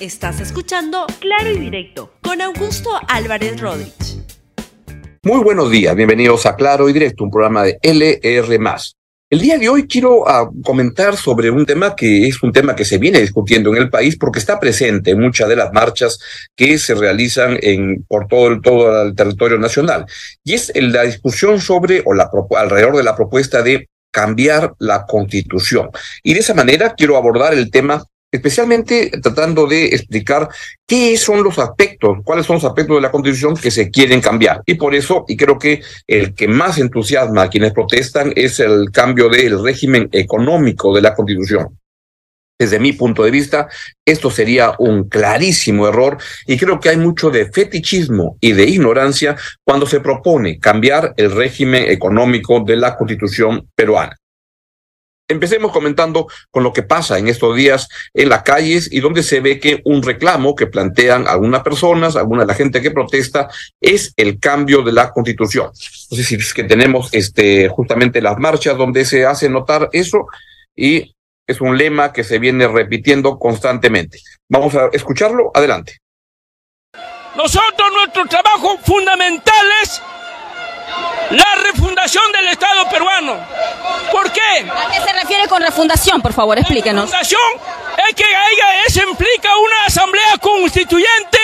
Estás escuchando Claro y Directo con Augusto Álvarez Rodríguez. Muy buenos días, bienvenidos a Claro y Directo, un programa de LR. El día de hoy quiero uh, comentar sobre un tema que es un tema que se viene discutiendo en el país porque está presente en muchas de las marchas que se realizan por todo el, todo el territorio nacional. Y es la discusión sobre o la, alrededor de la propuesta de cambiar la constitución. Y de esa manera quiero abordar el tema especialmente tratando de explicar qué son los aspectos, cuáles son los aspectos de la Constitución que se quieren cambiar. Y por eso, y creo que el que más entusiasma a quienes protestan es el cambio del régimen económico de la Constitución. Desde mi punto de vista, esto sería un clarísimo error y creo que hay mucho de fetichismo y de ignorancia cuando se propone cambiar el régimen económico de la Constitución peruana. Empecemos comentando con lo que pasa en estos días en las calles y donde se ve que un reclamo que plantean algunas personas, alguna de la gente que protesta, es el cambio de la constitución. Sé si es que tenemos este, justamente las marchas donde se hace notar eso y es un lema que se viene repitiendo constantemente. Vamos a escucharlo. Adelante. Nosotros, nuestro trabajo fundamental es la refundación del Estado peruano. ¿Por qué? ¿A qué se refiere con refundación? Por favor, explíquenos. La refundación es que ella eso implica una asamblea constituyente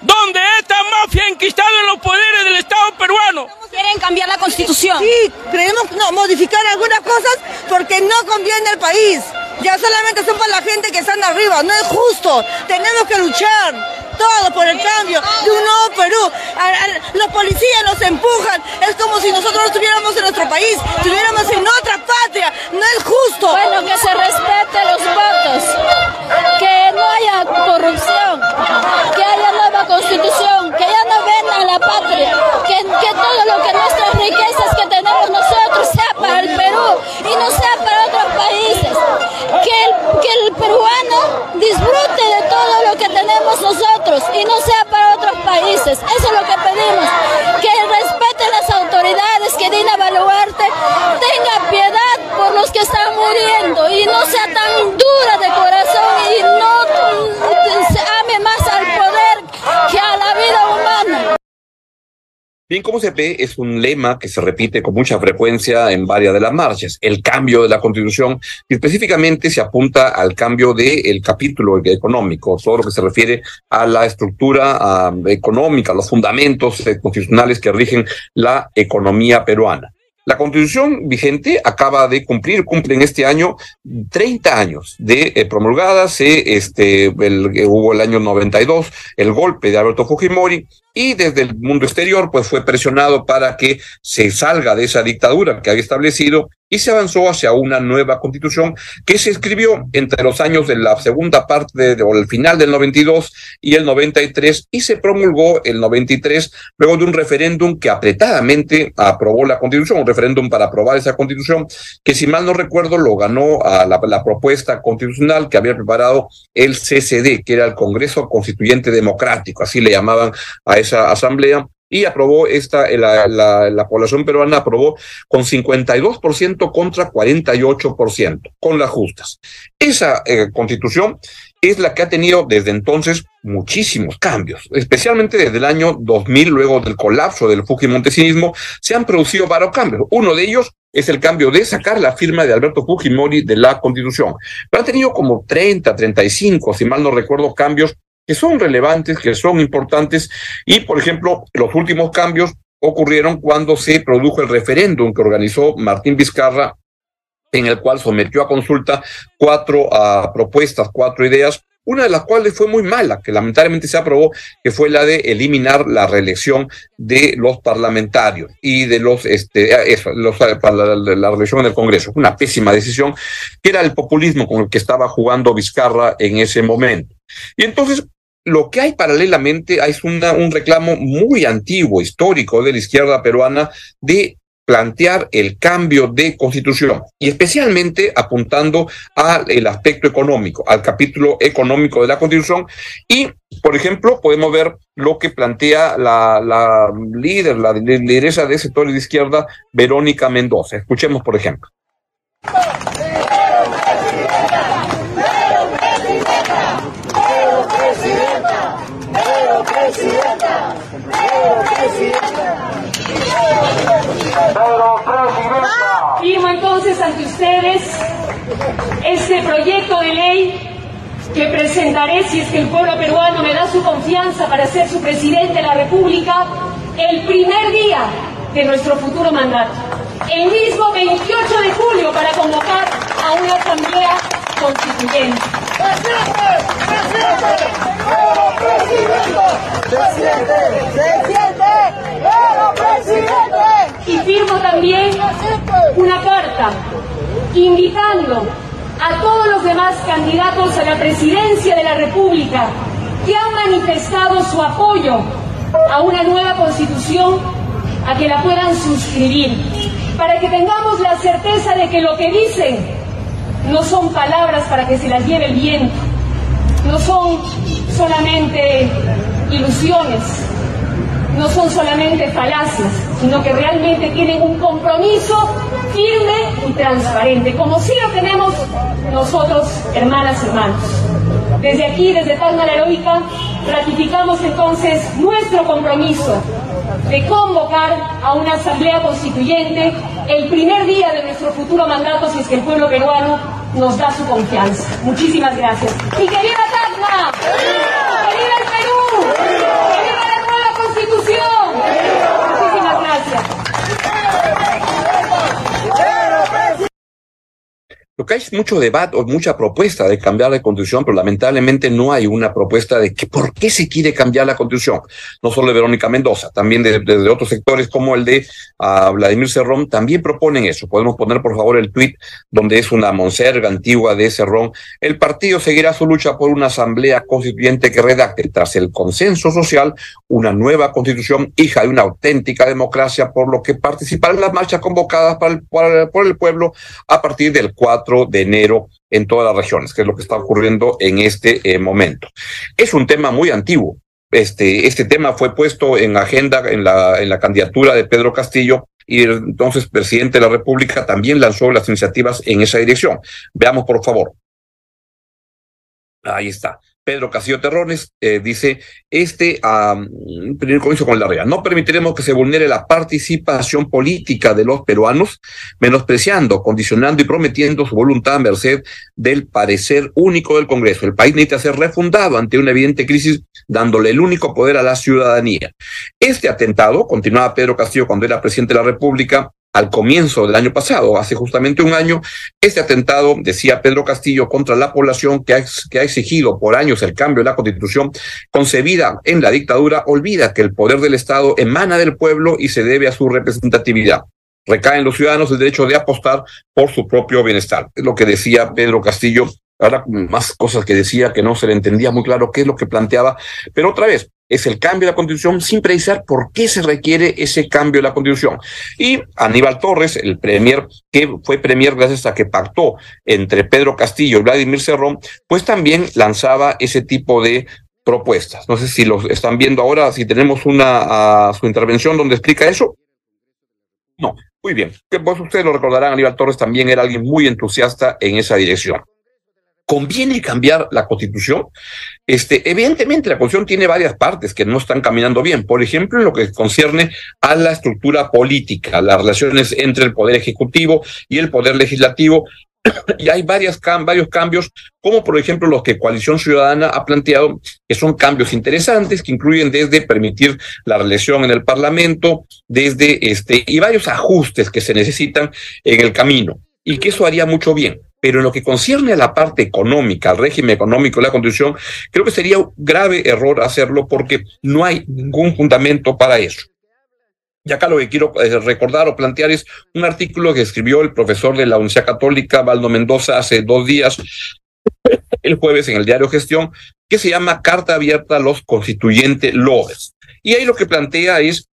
donde esta mafia ha enquistado en los poderes del Estado peruano. ¿Quieren cambiar la constitución? Sí, queremos no, modificar algunas cosas porque no conviene al país. Ya solamente son para la gente que están arriba, no es justo. Tenemos que luchar todo por el cambio de un nuevo Perú. los policías nos empujan, es como si nosotros no estuviéramos en nuestro país, estuviéramos en otra patria, Bien, como se ve, es un lema que se repite con mucha frecuencia en varias de las marchas, el cambio de la constitución, y específicamente se apunta al cambio del capítulo económico, todo lo que se refiere a la estructura económica, los fundamentos eh, constitucionales que rigen la economía peruana. La constitución vigente acaba de cumplir, cumple en este año 30 años de eh, promulgada, se, este, el, hubo el año 92 el golpe de Alberto Fujimori y desde el mundo exterior pues fue presionado para que se salga de esa dictadura que había establecido y se avanzó hacia una nueva constitución que se escribió entre los años de la segunda parte o el final del 92 y el 93 y se promulgó el 93 luego de un referéndum que apretadamente aprobó la constitución, para aprobar esa constitución que si mal no recuerdo lo ganó a la, propuesta constitucional que había preparado el CCD, que era el Congreso Constituyente Democrático, así le llamaban a esa asamblea y aprobó esta, la, la, población peruana aprobó con 52% contra 48%, con las justas. Esa eh, constitución es la que ha tenido desde entonces muchísimos cambios, especialmente desde el año 2000, luego del colapso del Fujimontesinismo, se han producido varios cambios. Uno de ellos es el cambio de sacar la firma de Alberto Fujimori de la Constitución. Pero ha tenido como 30, 35, si mal no recuerdo, cambios que son relevantes, que son importantes, y por ejemplo, los últimos cambios ocurrieron cuando se produjo el referéndum que organizó Martín Vizcarra, en el cual sometió a consulta cuatro ah, propuestas, cuatro ideas, una de las cuales fue muy mala, que lamentablemente se aprobó, que fue la de eliminar la reelección de los parlamentarios y de los, este, ah, ah, la, la, reelección en el Congreso. Una pésima decisión, que era el populismo con el que estaba jugando Vizcarra en ese momento. Y entonces lo que hay paralelamente es un reclamo muy antiguo, histórico de la izquierda peruana de plantear el cambio de constitución y especialmente apuntando al aspecto económico, al capítulo económico de la constitución y, por ejemplo, podemos ver lo que plantea la, la líder, la lideresa de ese sector de izquierda, Verónica Mendoza. Escuchemos, por ejemplo. Ante ustedes este proyecto de ley que presentaré si es que el pueblo peruano me da su confianza para ser su presidente de la República el primer día de nuestro futuro mandato. El mismo 28 de julio para convocar a una asamblea constituyente. Y firmo también una carta invitando a todos los demás candidatos a la presidencia de la República que han manifestado su apoyo a una nueva constitución a que la puedan suscribir, para que tengamos la certeza de que lo que dicen no son palabras para que se las lleve el viento, no son solamente ilusiones, no son solamente falacias, sino que realmente tienen un compromiso firme y transparente, como sí lo tenemos nosotros, hermanas y hermanos. Desde aquí, desde Palma la Heroica, ratificamos entonces nuestro compromiso de convocar a una asamblea constituyente el primer día de nuestro futuro mandato si es que el pueblo peruano nos da su confianza. Muchísimas gracias. ¡Y ¡Que viva el Perú! ¡Que viva la nueva constitución! Muchísimas gracias. Lo que hay es mucho debate o mucha propuesta de cambiar la constitución, pero lamentablemente no hay una propuesta de que por qué se quiere cambiar la constitución. No solo de Verónica Mendoza, también desde de, otros sectores como el de uh, Vladimir Cerrón, también proponen eso. Podemos poner por favor el tuit donde es una monserga antigua de Cerrón. El partido seguirá su lucha por una asamblea constituyente que redacte, tras el consenso social, una nueva constitución, hija de una auténtica democracia, por lo que participará en las marchas convocadas por el pueblo a partir del 4 de enero en todas las regiones, que es lo que está ocurriendo en este eh, momento. Es un tema muy antiguo. Este, este tema fue puesto en agenda en la, en la candidatura de Pedro Castillo y entonces presidente de la República también lanzó las iniciativas en esa dirección. Veamos, por favor. Ahí está. Pedro Castillo Terrones eh, dice, este primer comienzo con la REA, no permitiremos que se vulnere la participación política de los peruanos, menospreciando, condicionando y prometiendo su voluntad a merced del parecer único del Congreso. El país necesita ser refundado ante una evidente crisis, dándole el único poder a la ciudadanía. Este atentado, continuaba Pedro Castillo cuando era presidente de la República, al comienzo del año pasado, hace justamente un año, este atentado, decía Pedro Castillo, contra la población que ha, exigido por años el cambio de la constitución concebida en la dictadura, olvida que el poder del Estado emana del pueblo y se debe a su representatividad. Recaen los ciudadanos el derecho de apostar por su propio bienestar. Es lo que decía Pedro Castillo. Ahora más cosas que decía que no se le entendía muy claro qué es lo que planteaba. Pero otra vez, es el cambio de la constitución sin precisar por qué se requiere ese cambio de la constitución. Y Aníbal Torres, el premier, que fue premier gracias a que pactó entre Pedro Castillo y Vladimir Cerrón, pues también lanzaba ese tipo de propuestas. No sé si los están viendo ahora, si tenemos una su intervención donde explica eso. No, muy bien. Pues ustedes lo recordarán, Aníbal Torres también era alguien muy entusiasta en esa dirección conviene cambiar la constitución. Este, evidentemente, la constitución tiene varias partes que no están caminando bien. Por ejemplo, en lo que concierne a la estructura política, las relaciones entre el poder ejecutivo y el poder legislativo. y hay varios cambios, como por ejemplo los que Coalición Ciudadana ha planteado, que son cambios interesantes, que incluyen desde permitir la reelección en el Parlamento, desde este, y varios ajustes que se necesitan en el camino, y que eso haría mucho bien. Pero en lo que concierne a la parte económica, al régimen económico la Constitución, creo que sería un grave error hacerlo porque no hay ningún fundamento para eso. Y acá lo que quiero eh, recordar o plantear es un artículo que escribió el profesor de la Universidad Católica, Valdo Mendoza, hace dos días, el jueves en el diario Gestión, que se llama Carta Abierta a los Constituyentes Lobes. Y ahí lo que plantea es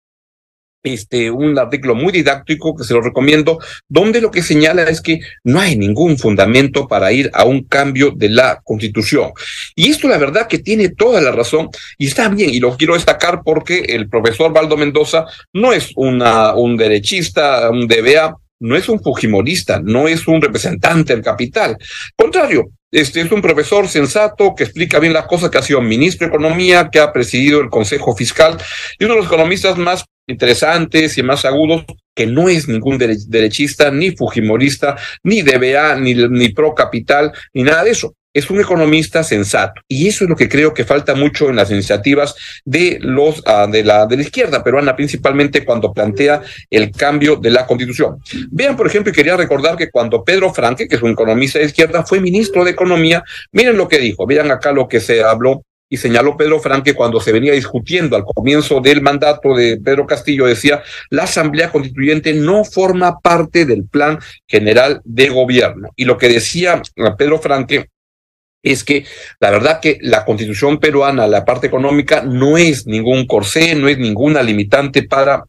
este, un artículo muy didáctico que se lo recomiendo, donde lo que señala es que no hay ningún fundamento para ir a un cambio de la constitución. Y esto la verdad que tiene toda la razón y está bien, y lo quiero destacar porque el profesor Valdo Mendoza no es una, un derechista, un DBA, no es un fujimorista, no es un representante del capital. Contrario, este es un profesor sensato que explica bien las cosas, que ha sido ministro de Economía, que ha presidido el Consejo Fiscal y uno de los economistas más interesantes y más agudos, que no es ningún derechista, ni fujimorista, ni DBA, ni, ni pro capital, ni nada de eso. Es un economista sensato. Y eso es lo que creo que falta mucho en las iniciativas de los uh, de la de la izquierda peruana, principalmente cuando plantea el cambio de la constitución. Vean, por ejemplo, y quería recordar que cuando Pedro Franque, que es un economista de izquierda, fue ministro de Economía, miren lo que dijo, vean acá lo que se habló y señaló Pedro Franque cuando se venía discutiendo al comienzo del mandato de Pedro Castillo, decía, la Asamblea Constituyente no forma parte del plan general de gobierno. Y lo que decía Pedro Franque es que la verdad que la constitución peruana, la parte económica, no es ningún corsé, no es ninguna limitante para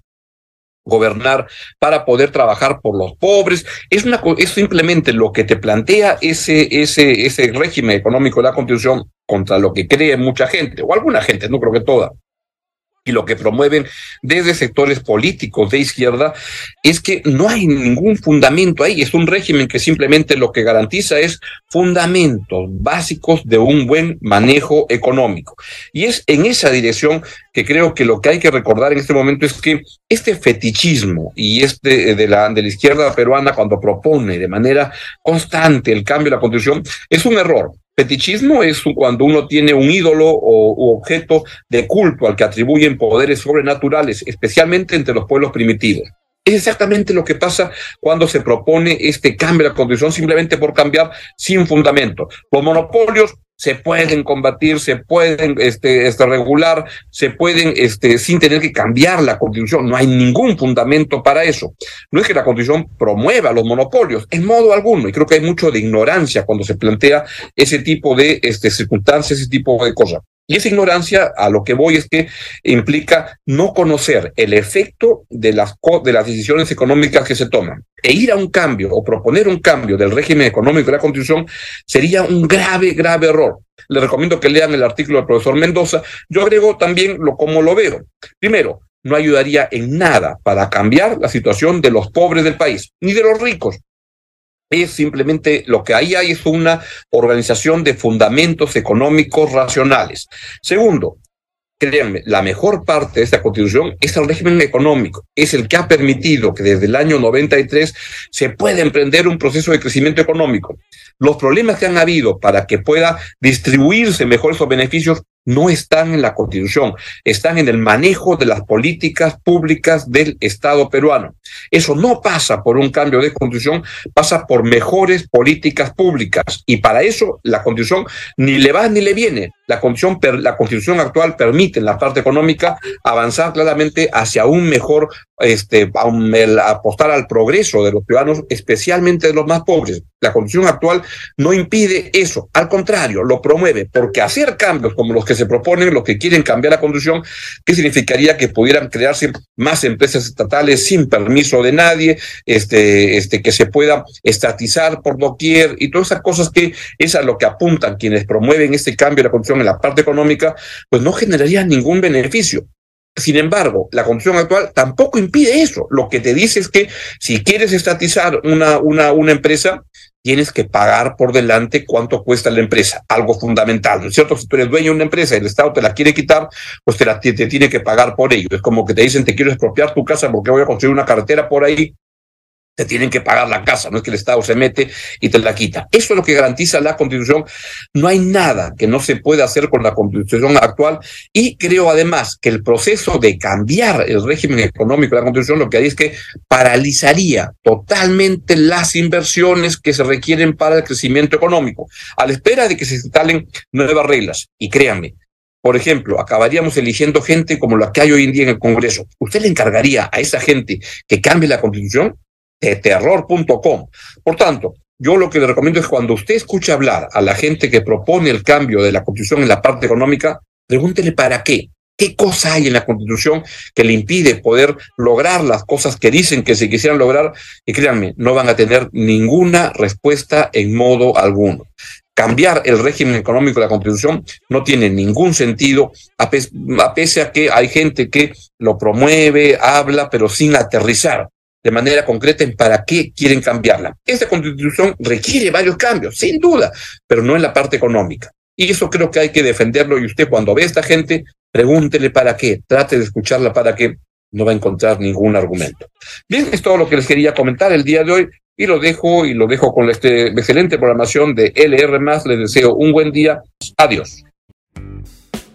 gobernar para poder trabajar por los pobres. Es, una, es simplemente lo que te plantea ese, ese, ese régimen económico de la Constitución contra lo que cree mucha gente, o alguna gente, no creo que toda, y lo que promueven desde sectores políticos de izquierda es que no hay ningún fundamento ahí, es un régimen que simplemente lo que garantiza es fundamentos básicos de un buen manejo económico. Y es en esa dirección que creo que lo que hay que recordar en este momento es que este fetichismo y este de la, de la izquierda peruana cuando propone de manera constante el cambio de la constitución es un error. Fetichismo es cuando uno tiene un ídolo o objeto de culto al que atribuyen poderes sobrenaturales, especialmente entre los pueblos primitivos. Es exactamente lo que pasa cuando se propone este cambio de la constitución simplemente por cambiar sin fundamento. Los monopolios se pueden combatir, se pueden este, este, regular, se pueden, este, sin tener que cambiar la constitución. No hay ningún fundamento para eso. No es que la constitución promueva los monopolios, en modo alguno, y creo que hay mucho de ignorancia cuando se plantea ese tipo de este, circunstancias, ese tipo de cosas. Y esa ignorancia, a lo que voy, es que implica no conocer el efecto de las, de las decisiones económicas que se toman. E ir a un cambio o proponer un cambio del régimen económico de la Constitución sería un grave, grave error. Les recomiendo que lean el artículo del profesor Mendoza. Yo agrego también lo como lo veo. Primero, no ayudaría en nada para cambiar la situación de los pobres del país, ni de los ricos es simplemente lo que ahí hay es una organización de fundamentos económicos racionales. Segundo, créanme, la mejor parte de esta constitución es el régimen económico, es el que ha permitido que desde el año 93 se pueda emprender un proceso de crecimiento económico. Los problemas que han habido para que pueda distribuirse mejor esos beneficios no están en la constitución, están en el manejo de las políticas públicas del Estado peruano. Eso no pasa por un cambio de constitución, pasa por mejores políticas públicas. Y para eso la constitución ni le va ni le viene. La constitución, la constitución actual permite en la parte económica avanzar claramente hacia un mejor, este, apostar al progreso de los ciudadanos, especialmente de los más pobres. La constitución actual no impide eso, al contrario, lo promueve, porque hacer cambios como los que se proponen, los que quieren cambiar la constitución, ¿qué significaría que pudieran crearse más empresas estatales sin permiso de nadie, este, este, que se pueda estatizar por doquier y todas esas cosas que es a lo que apuntan quienes promueven este cambio de la constitución en la parte económica, pues no generaría ningún beneficio. Sin embargo, la constitución actual tampoco impide eso. Lo que te dice es que si quieres estatizar una, una, una empresa, tienes que pagar por delante cuánto cuesta la empresa, algo fundamental, ¿no es cierto? Si tú eres dueño de una empresa y el Estado te la quiere quitar, pues te, la, te, te tiene que pagar por ello. Es como que te dicen, te quiero expropiar tu casa porque voy a construir una carretera por ahí te tienen que pagar la casa, no es que el Estado se mete y te la quita. Eso es lo que garantiza la Constitución. No hay nada que no se pueda hacer con la Constitución actual y creo además que el proceso de cambiar el régimen económico de la Constitución lo que haría es que paralizaría totalmente las inversiones que se requieren para el crecimiento económico, a la espera de que se instalen nuevas reglas. Y créanme, por ejemplo, acabaríamos eligiendo gente como la que hay hoy en día en el Congreso. ¿Usted le encargaría a esa gente que cambie la Constitución? De terror.com. Por tanto, yo lo que le recomiendo es cuando usted escuche hablar a la gente que propone el cambio de la constitución en la parte económica, pregúntele para qué. ¿Qué cosa hay en la constitución que le impide poder lograr las cosas que dicen que se quisieran lograr? Y créanme, no van a tener ninguna respuesta en modo alguno. Cambiar el régimen económico de la constitución no tiene ningún sentido, a, pesar a que hay gente que lo promueve, habla, pero sin aterrizar de manera concreta en para qué quieren cambiarla. Esta constitución requiere varios cambios, sin duda, pero no en la parte económica. Y eso creo que hay que defenderlo y usted cuando ve a esta gente, pregúntele para qué, trate de escucharla para qué, no va a encontrar ningún argumento. Bien, es todo lo que les quería comentar el día de hoy y lo dejo y lo dejo con esta excelente programación de LR+. Les deseo un buen día. Adiós.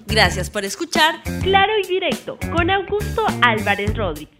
Gracias por escuchar Claro y Directo con Augusto Álvarez Rodríguez.